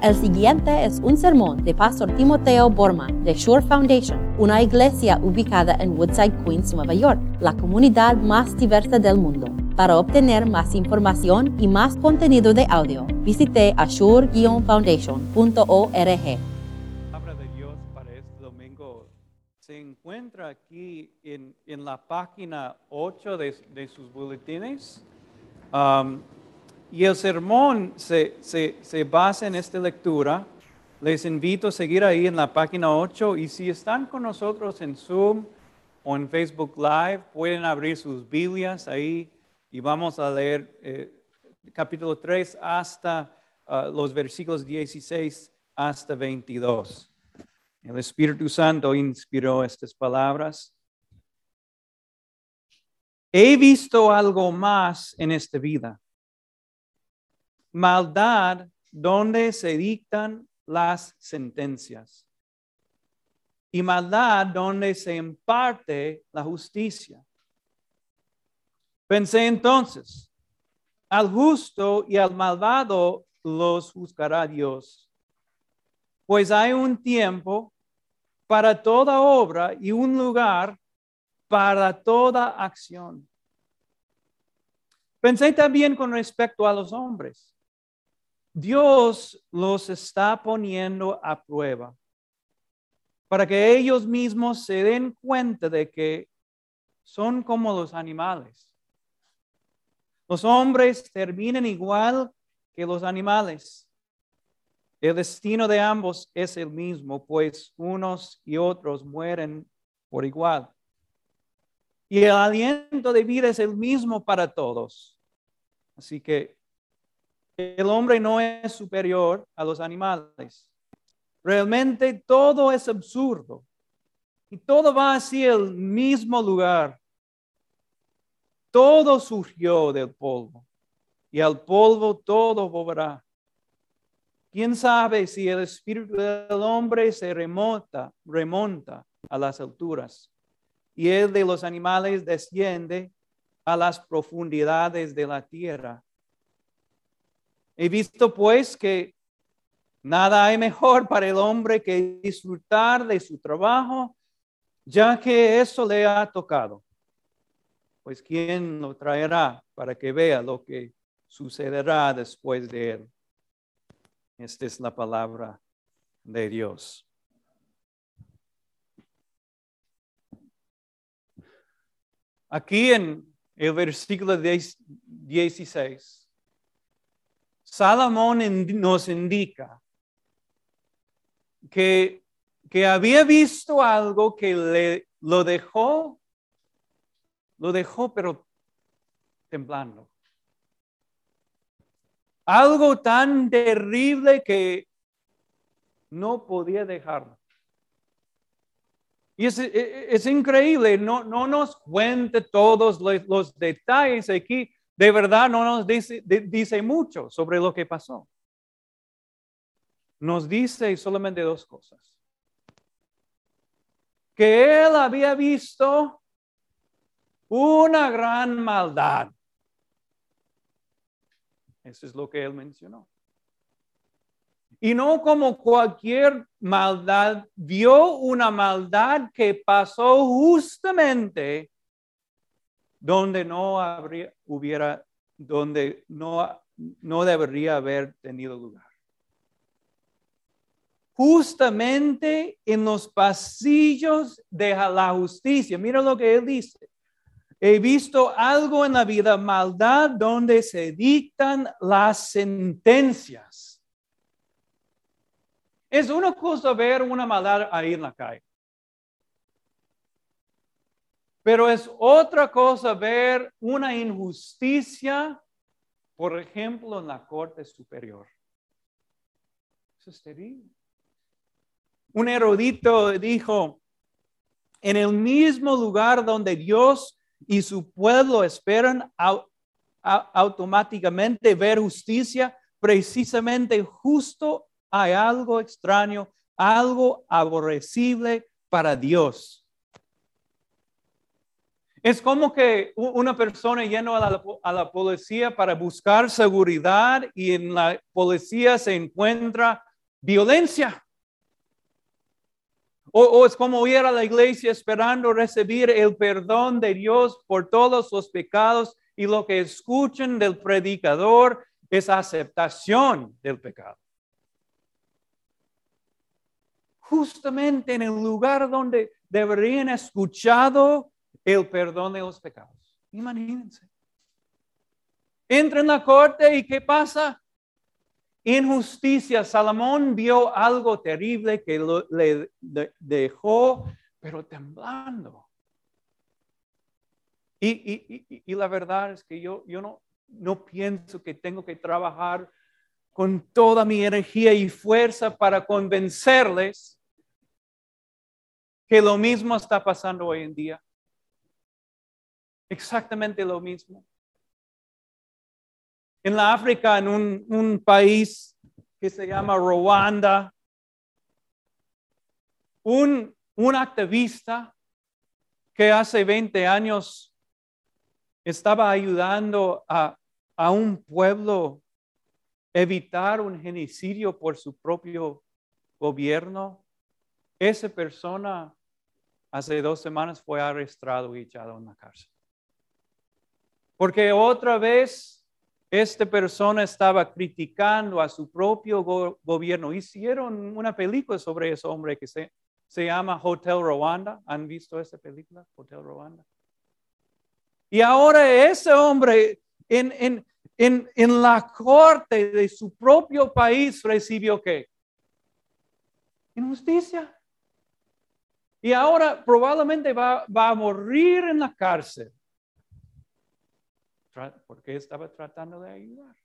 El siguiente es un sermón de Pastor Timoteo Borman de Shore Foundation, una iglesia ubicada en Woodside, Queens, Nueva York, la comunidad más diversa del mundo. Para obtener más información y más contenido de audio, visite ashore-foundation.org. palabra de Dios para este domingo se encuentra aquí en, la página 8 de, de sus boletines. Um, y el sermón se, se- se basa en esta lectura. Les invito a seguir ahí en la página 8 y si están con nosotros en Zoom o en Facebook Live, pueden abrir sus Biblias ahí y vamos a leer eh, capítulo 3 hasta ah, los versículos 16 hasta 22. El Espíritu Santo inspiró estas palabras. He visto algo más en esta vida. Maldad donde se dictan las sentencias. Y maldad donde se imparte la justicia. Pensé entonces, al justo y al malvado los juzgará Dios. Pues hay un tiempo para toda obra y un lugar para toda acción. Pensé también con respecto a los hombres. Dios los está poniendo a prueba para que ellos mismos se den cuenta de que son como los animales. Los hombres terminan igual que los animales. El destino de ambos es el mismo, pues unos y otros mueren por igual. Y el aliento de vida es el mismo para todos. Así que el hombre no es superior a los animales. Realmente todo es absurdo y todo va hacia el mismo lugar. Todo surgió del polvo y al polvo todo volverá. ¿Quién sabe si el espíritu del hombre se remonta, remonta a las alturas y el de los animales desciende a las profundidades de la tierra? He visto pues que nada hay mejor para el hombre que disfrutar de su trabajo, ya que eso le ha tocado. Pues ¿quién lo traerá para que vea lo que sucederá después de él? Esta es la palabra de Dios. Aquí en el versículo 10 16, Salomón nos indica que, que había visto algo que le, lo dejó, lo dejó pero temblando. Algo tan terrible que no podía dejarlo. Y es, es increíble, no, no nos cuenta todos los, los detalles aquí, de verdad no nos dice, mucho sobre lo que pasó. Nos dice solamente dos cosas. Que él había visto una gran maldad. Eso es lo que él mencionó. Y no como cualquier maldad, vio una maldad que pasó justamente donde no habría, hubiera, donde no, no debería haber tenido lugar. Justamente en los pasillos de la justicia. Mira lo que él dice. He visto algo en la vida, maldad, donde se dictan las sentencias. Es una cosa ver una maldad ahí en la calle. Pero es otra cosa ver una injusticia, por ejemplo, en la Corte Superior. Eso es terrible. Un erudito dijo, en el mismo lugar donde Dios y su pueblo esperan au- au- automáticamente ver justicia, precisamente justo hay algo extraño, algo aborrecible para Dios. Es como que una persona yendo a la, policía para buscar seguridad y en la policía se encuentra violencia. O, es como ir a la iglesia esperando recibir el perdón de Dios por todos los pecados y lo que escuchan del predicador es aceptación del pecado. Justamente en el lugar donde deberían escuchado el perdón de los pecados. Imagínense. Entra en la corte y ¿qué pasa? Injusticia. Salomón vio algo terrible que le dejó, pero temblando. Y, la verdad es que yo, yo no, no pienso que tengo que trabajar con toda mi energía y fuerza para convencerles que lo mismo está pasando hoy en día. Exactamente lo mismo. En la África, en un, país que se llama Rwanda, un, activista que hace 20 años estaba ayudando a, a un pueblo evitar un genocidio por su propio gobierno, esa persona hace dos semanas fue arrestado y echado en la cárcel. Porque otra vez esta persona estaba criticando a su propio gobierno. Hicieron una película sobre ese hombre que se, se llama Hotel Rwanda. ¿Han visto esa película, Hotel Rwanda? Y ahora ese hombre en, en, en, en la corte de su propio país recibió qué? Injusticia. Y ahora probablemente va, va a morir en la cárcel. Porque estaba tratando de ayudar.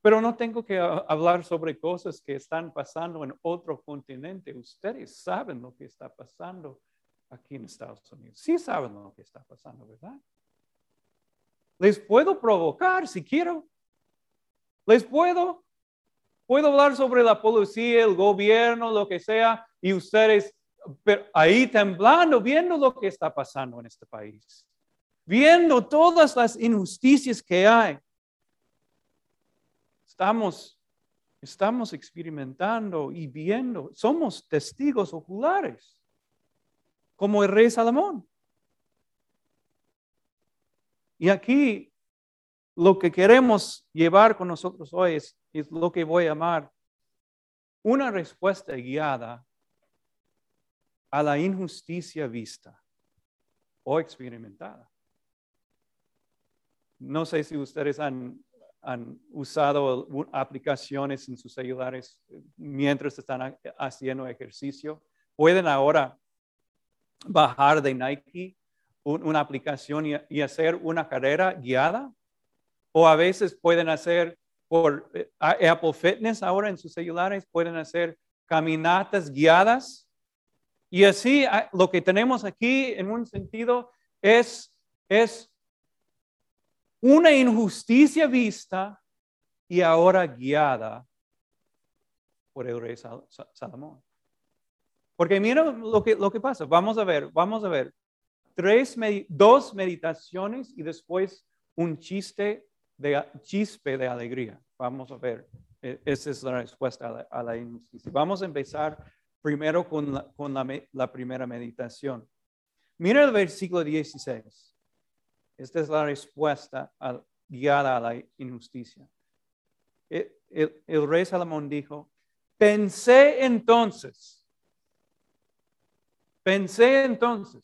Pero no tengo que hablar sobre cosas que están pasando en otro continente. Ustedes saben lo que está pasando aquí en Estados Unidos. Sí saben lo que está pasando, ¿verdad? Les puedo provocar si quiero. Les puedo. Puedo hablar sobre la policía, el gobierno, lo que sea, y ustedes ahí temblando, viendo lo que está pasando en este país, viendo todas las injusticias que hay. Estamos, estamos experimentando y viendo, somos testigos oculares como el rey Salomón. Y aquí lo que queremos llevar con nosotros hoy es, lo que voy a llamar una respuesta guiada a la injusticia vista o experimentada. No sé si ustedes han, han usado aplicaciones en sus celulares mientras están haciendo ejercicio. Pueden ahora bajar de Nike una aplicación y, hacer una carrera guiada. O a veces pueden hacer por eh, Apple Fitness ahora en sus celulares, pueden hacer caminatas guiadas. Y así lo que tenemos aquí en un sentido es, es una injusticia vista y ahora guiada por el rey Salomón. Porque mira lo que, lo que pasa. Vamos a ver, vamos a ver. Tres, dos meditaciones y después un chiste de chispe de alegría. Vamos a ver. E, esa es la respuesta a la, injusticia. Vamos a empezar primero con, la, con la, primera meditación. Mira el versículo 16. Esta es la respuesta guiada a la injusticia. E, el rey Salomón dijo, pensé entonces, Pensé entonces.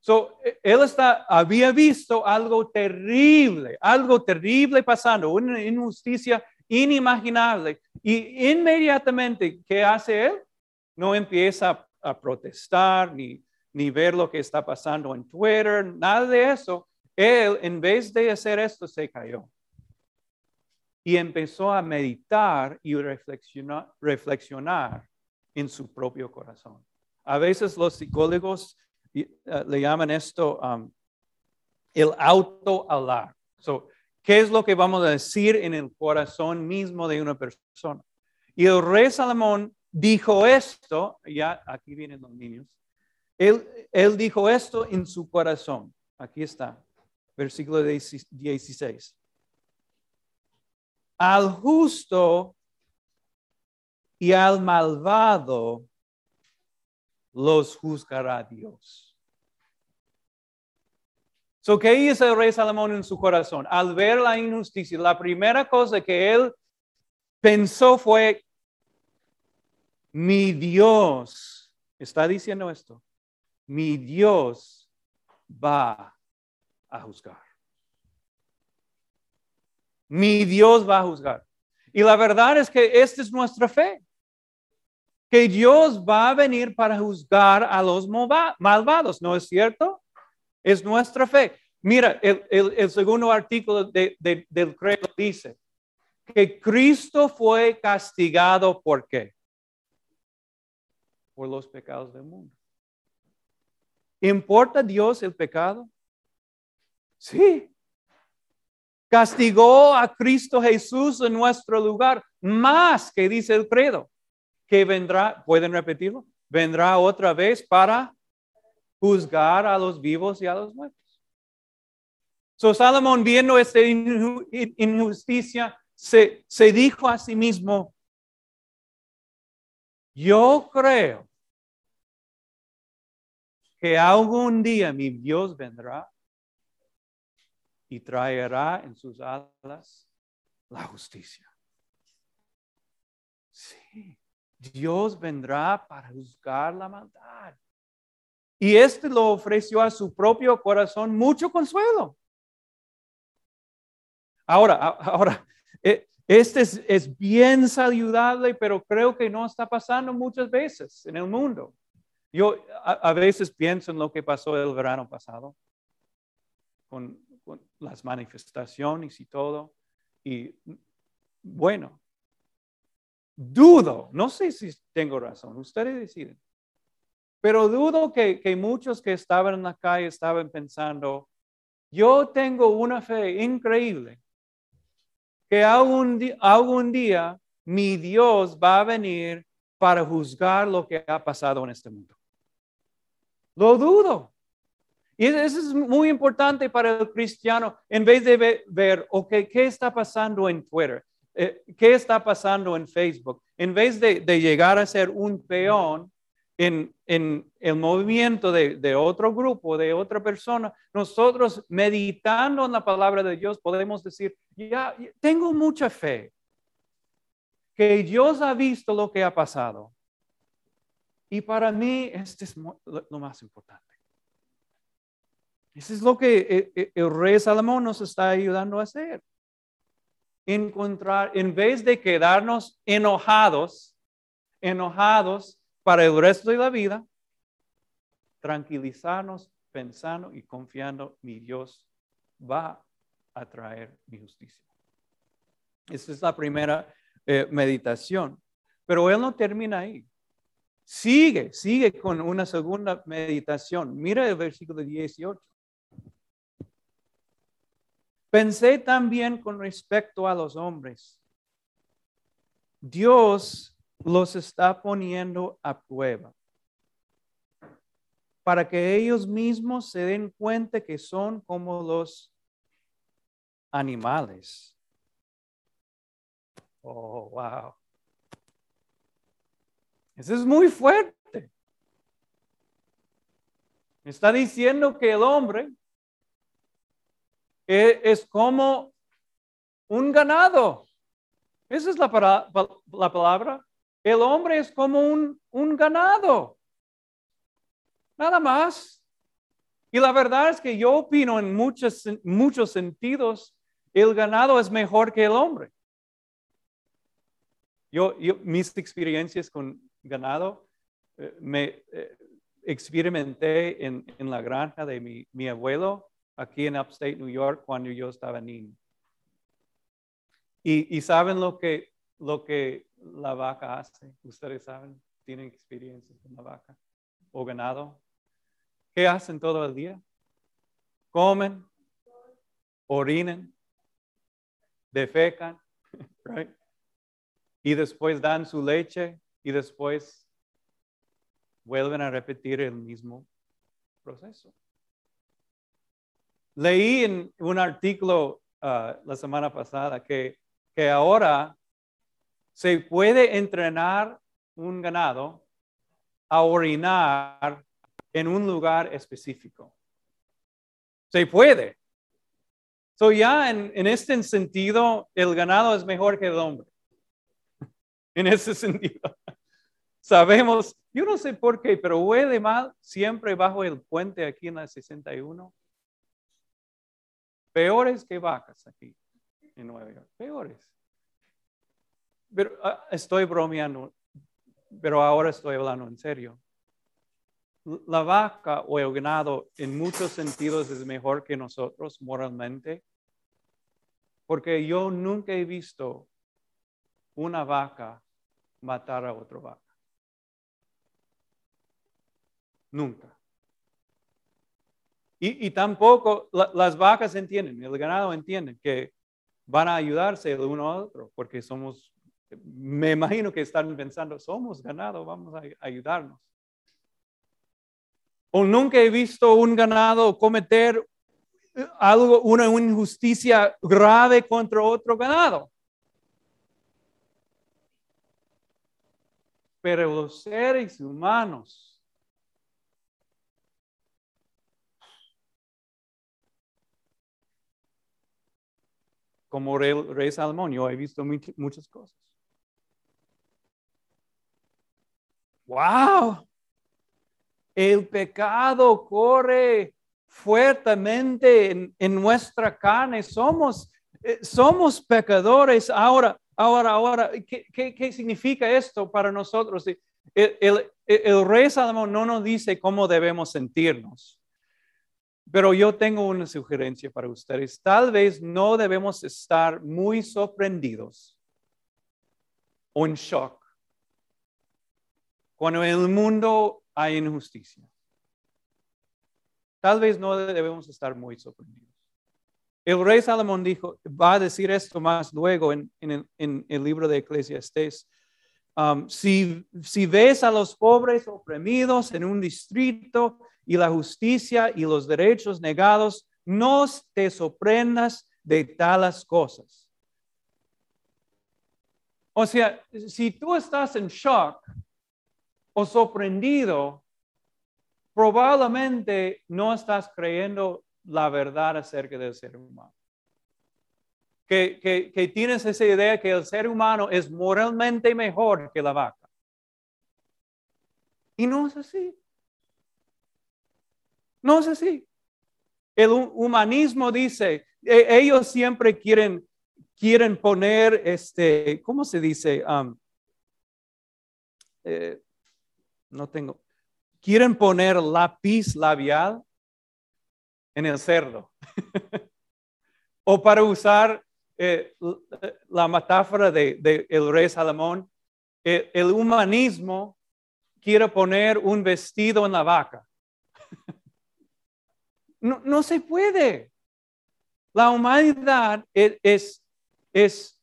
So, él está, había visto algo terrible, algo terrible pasando, una injusticia inimaginable. Y inmediatamente, ¿qué hace él? No empieza a, protestar ni, ni ver lo que está pasando en Twitter, nada de eso. Él, en vez de hacer esto, se cayó. Y empezó a meditar y reflexionar, reflexionar en su propio corazón. A veces los psicólogos eh, le llaman esto um, el auto-alar. So, ¿Qué es lo que vamos a decir en el corazón mismo de una persona? Y el rey Salomón dijo esto, ya aquí vienen los niños, él, él dijo esto en su corazón. Aquí está, versículo 16. Al justo y al malvado los juzgará Dios. So, ¿Qué hizo el rey Salomón en su corazón? Al ver la injusticia, la primera cosa que él pensó fue, mi Dios, está diciendo esto, mi Dios va a juzgar. Mi Dios va a juzgar. Y la verdad es que esta es nuestra fe. Que Dios va a venir para juzgar a los malvados, ¿no es cierto? Es nuestra fe. Mira, el, segundo artículo del credo dice que Cristo fue castigado por qué? Por los pecados del mundo. ¿Importa Dios el pecado? Sí. Castigó a Cristo Jesús en nuestro lugar, más que dice el credo, que vendrá, ¿pueden repetirlo? Vendrá otra vez para juzgar a los vivos y a los muertos. So Salomón viendo esta injusticia, se, se dijo a sí mismo, yo creo que algún día mi Dios vendrá y traerá en sus alas la justicia. Sí, Dios vendrá para juzgar la maldad. Y este lo ofreció a su propio corazón mucho consuelo. Ahora, ahora, eh, este es, es, bien saludable, pero creo que no está pasando muchas veces en el mundo. Yo a, veces pienso en lo que pasó el verano pasado con las manifestaciones y todo. Y bueno, dudo, no sé si tengo razón, ustedes deciden. Pero dudo que, muchos que estaban en la calle estaban pensando, yo tengo una fe increíble, que algún, algún día mi Dios va a venir para juzgar lo que ha pasado en este mundo. Lo dudo. Y eso es muy importante para el cristiano, en vez de ver, ok, ¿qué está pasando en Twitter? Eh, ¿Qué está pasando en Facebook? En vez de, de llegar a ser un peón, en, el movimiento de, otro grupo, de otra persona, nosotros meditando en la palabra de Dios podemos decir, ya tengo mucha fe, que Dios ha visto lo que ha pasado. Y para mí, este es lo más importante. Eso es lo que eh, eh, el rey Salomón nos está ayudando a hacer. Encontrar, en vez de quedarnos enojados, enojados para el resto de la vida, tranquilizarnos pensando y confiando, mi Dios va a traer mi justicia. Esta es la primera eh, meditación. Pero él no termina ahí. Sigue, sigue con una segunda meditación. Mira el versículo 18. Pensé también con respecto a los hombres. Dios los está poniendo a prueba para que ellos mismos se den cuenta que son como los animales. Oh, wow. Eso es muy fuerte. Está diciendo que el hombre es como un ganado. Esa es la, la palabra. El hombre es como un, ganado. Nada más. Y la verdad es que yo opino en muchos, muchos sentidos, el ganado es mejor que el hombre. Yo, mis experiencias con ganado, eh, me eh, experimenté en, la granja de mi, mi, abuelo aquí en Upstate New York cuando yo estaba niño. Y, y saben lo que, lo que la vaca hace. Ustedes saben, tienen experiencia con la vaca o ganado. ¿Qué hacen todo el día? Comen, orinen, defecan, right? y después dan su leche y después vuelven a repetir el mismo proceso. Leí en un artículo uh, la semana pasada que, que ahora se puede entrenar un ganado a orinar en un lugar específico. Se puede. So ya en, en este sentido, el ganado es mejor que el hombre. en ese sentido. Sabemos, yo no sé por qué, pero huele mal siempre bajo el puente aquí en la 61. Peores que vacas aquí en Nueva York. Peores. Pero ah, estoy bromeando, pero ahora estoy hablando en serio. La vaca o el ganado en muchos sentidos es mejor que nosotros moralmente, porque yo nunca he visto una vaca matar a otra vaca. Nunca. Y, tampoco las vacas entienden, el ganado entiende que van a ayudarse el uno al otro, porque somos, me imagino que están pensando, somos ganado, vamos a ayudarnos. O nunca he visto un ganado cometer algo, una injusticia grave contra otro ganado. Pero los seres humanos como rey, rey Salomón, yo he visto muchas cosas. ¡Wow! El pecado corre fuertemente en, nuestra carne. Somos, eh, somos pecadores. Ahora, ahora, ahora, ¿qué, significa esto para nosotros? El, el, el rey Salomón no nos dice cómo debemos sentirnos. Pero yo tengo una sugerencia para ustedes. Tal vez no debemos estar muy sorprendidos o en shock cuando en el mundo hay injusticia. Tal vez no debemos estar muy sorprendidos. El rey Salomón dijo, va a decir esto más luego en, el, libro de Eclesiastés. Um, si ves a los pobres oprimidos en un distrito y la justicia y los derechos negados, no te sorprendas de tales cosas. O sea, si tú estás en shock o sorprendido, probablemente no estás creyendo la verdad acerca del ser humano. Que, que, que, tienes esa idea que el ser humano es moralmente mejor que la vaca. Y no es así. No es así. El humanismo dice, e, ellos siempre quieren, quieren poner, este, ¿cómo se dice? Um, eh, no tengo. Quieren poner lápiz labial en el cerdo. o para usar eh, la metáfora de, el rey Salomón, eh, el humanismo quiere poner un vestido en la vaca. No, se puede. La humanidad es, es,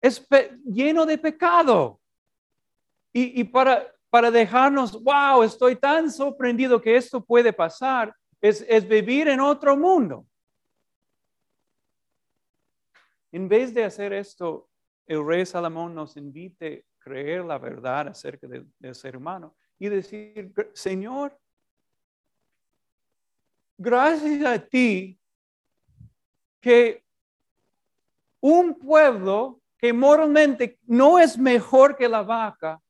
es, lleno de pecado. Y, para, para dejarnos, wow, estoy tan sorprendido que esto puede pasar, es, es vivir en otro mundo. En vez de hacer esto, el rey Salomón nos invite a creer la verdad acerca del ser humano y decir, Señor, gracias a ti que un pueblo que moralmente no es mejor que la vaca,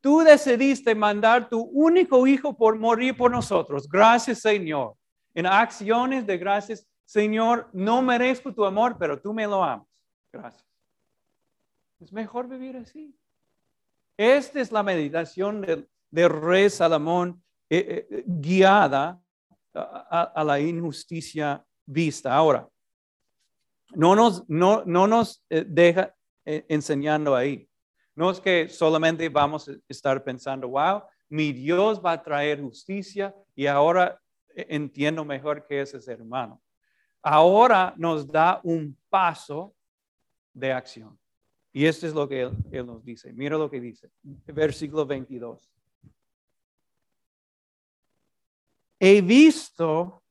tú decidiste mandar tu único hijo por morir por nosotros. Gracias, Señor. En acciones de gracias, Señor, no merezco tu amor, pero tú me lo amas. Gracias. Es mejor vivir así. Esta es la meditación del, rey Salomón eh, eh, guiada a, la injusticia vista. Ahora, no nos, no, no nos eh, deja eh, enseñando ahí. No es que solamente vamos a estar pensando, wow, mi Dios va a traer justicia y ahora eh, entiendo mejor qué es ese hermano. Ahora nos da un paso de acción. Y esto es lo que él, él nos dice. Mira lo que dice. Versículo 22. He visto,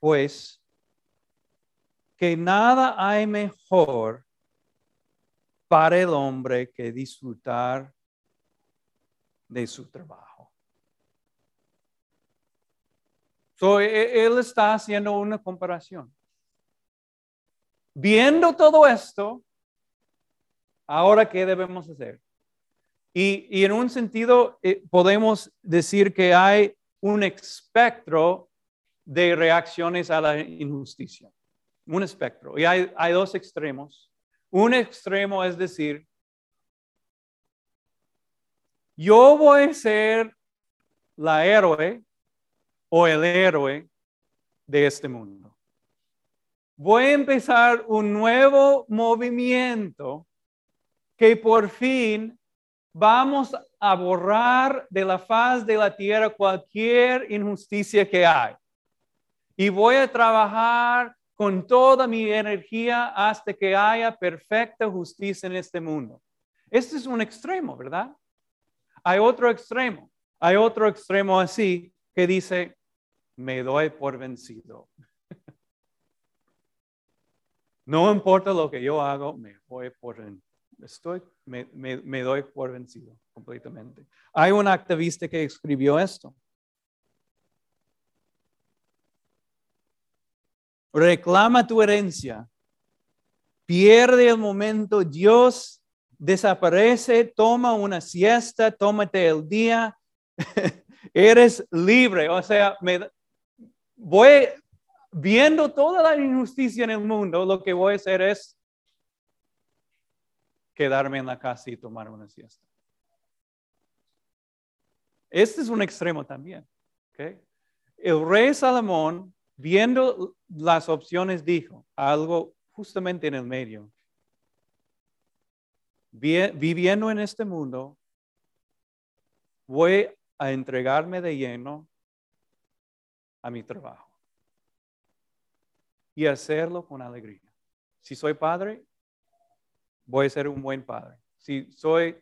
pues, que nada hay mejor para el hombre que disfrutar de su trabajo. So, e, él está haciendo una comparación. Viendo todo esto, ahora, ¿qué debemos hacer? Y, en un sentido, eh, podemos decir que hay un espectro de reacciones a la injusticia. Un espectro. Y hay, dos extremos. Un extremo es decir, yo voy a ser la héroe o el héroe de este mundo. Voy a empezar un nuevo movimiento que por fin vamos a borrar de la faz de la tierra cualquier injusticia que hay. Y voy a trabajar con toda mi energía hasta que haya perfecta justicia en este mundo. Este es un extremo, ¿verdad? Hay otro extremo. Hay otro extremo así que dice, me doy por vencido. no importa lo que yo hago, me voy por estoy, me, me, doy por vencido completamente. Hay un activista que escribió esto. Reclama tu herencia. Pierde el momento. Dios desaparece. Toma una siesta. Tómate el día. Eres libre. O sea, me, voy viendo toda la injusticia en el mundo. Lo que voy a hacer es quedarme en la casa y tomar una siesta. Este es un extremo también. El rey Salomón, viendo las opciones, dijo algo justamente en el medio. Viviendo en este mundo, voy a entregarme de lleno a mi trabajo y hacerlo con alegría. Si soy padre, voy a ser un buen padre. Si soy,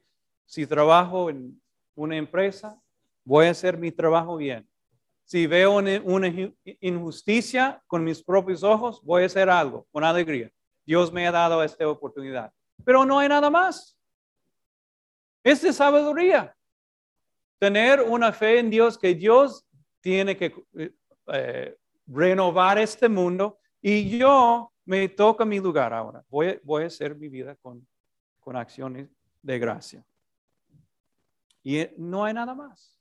si trabajo en una empresa, voy a hacer mi trabajo bien. Si veo una, injusticia con mis propios ojos, voy a hacer algo con alegría. Dios me ha dado esta oportunidad. Pero no hay nada más. Es de sabiduría. Tener una fe en Dios que Dios tiene que eh, renovar este mundo y yo me toca mi lugar ahora. Voy, voy a hacer mi vida con, con acciones de gracia. Y no hay nada más.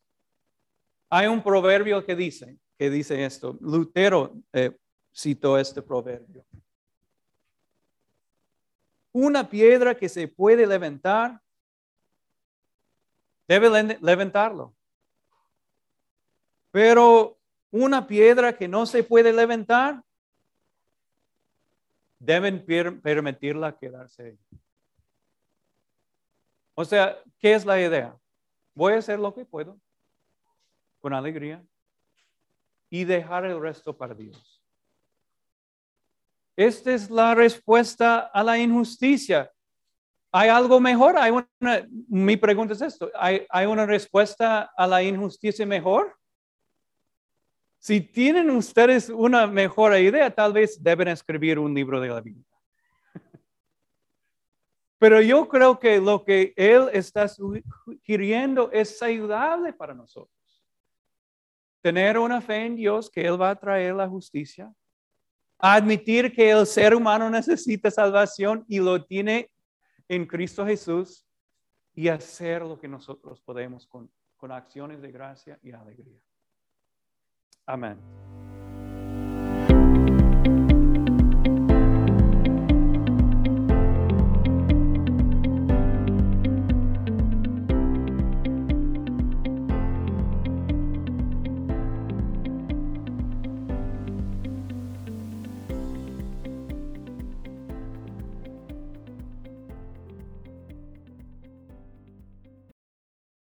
Hay un proverbio que dice, que dice esto. Lutero eh, citó este proverbio. Una piedra que se puede levantar, debe levantarlo. Pero una piedra que no se puede levantar, deben permitirla quedarse ahí. O sea, ¿qué es la idea? Voy a hacer lo que puedo con alegría y dejar el resto para Dios. Esta es la respuesta a la injusticia. ¿Hay algo mejor? ¿Hay una, mi pregunta es esto. ¿Hay, ¿Hay una respuesta a la injusticia mejor? Si tienen ustedes una mejor idea, tal vez deben escribir un libro de la Biblia. Pero yo creo que lo que Él está sugiriendo es saludable para nosotros. Tener una fe en Dios que Él va a traer la justicia. Admitir que el ser humano necesita salvación y lo tiene en Cristo Jesús. Y hacer lo que nosotros podemos con, con acciones de gracia y alegría. Amen.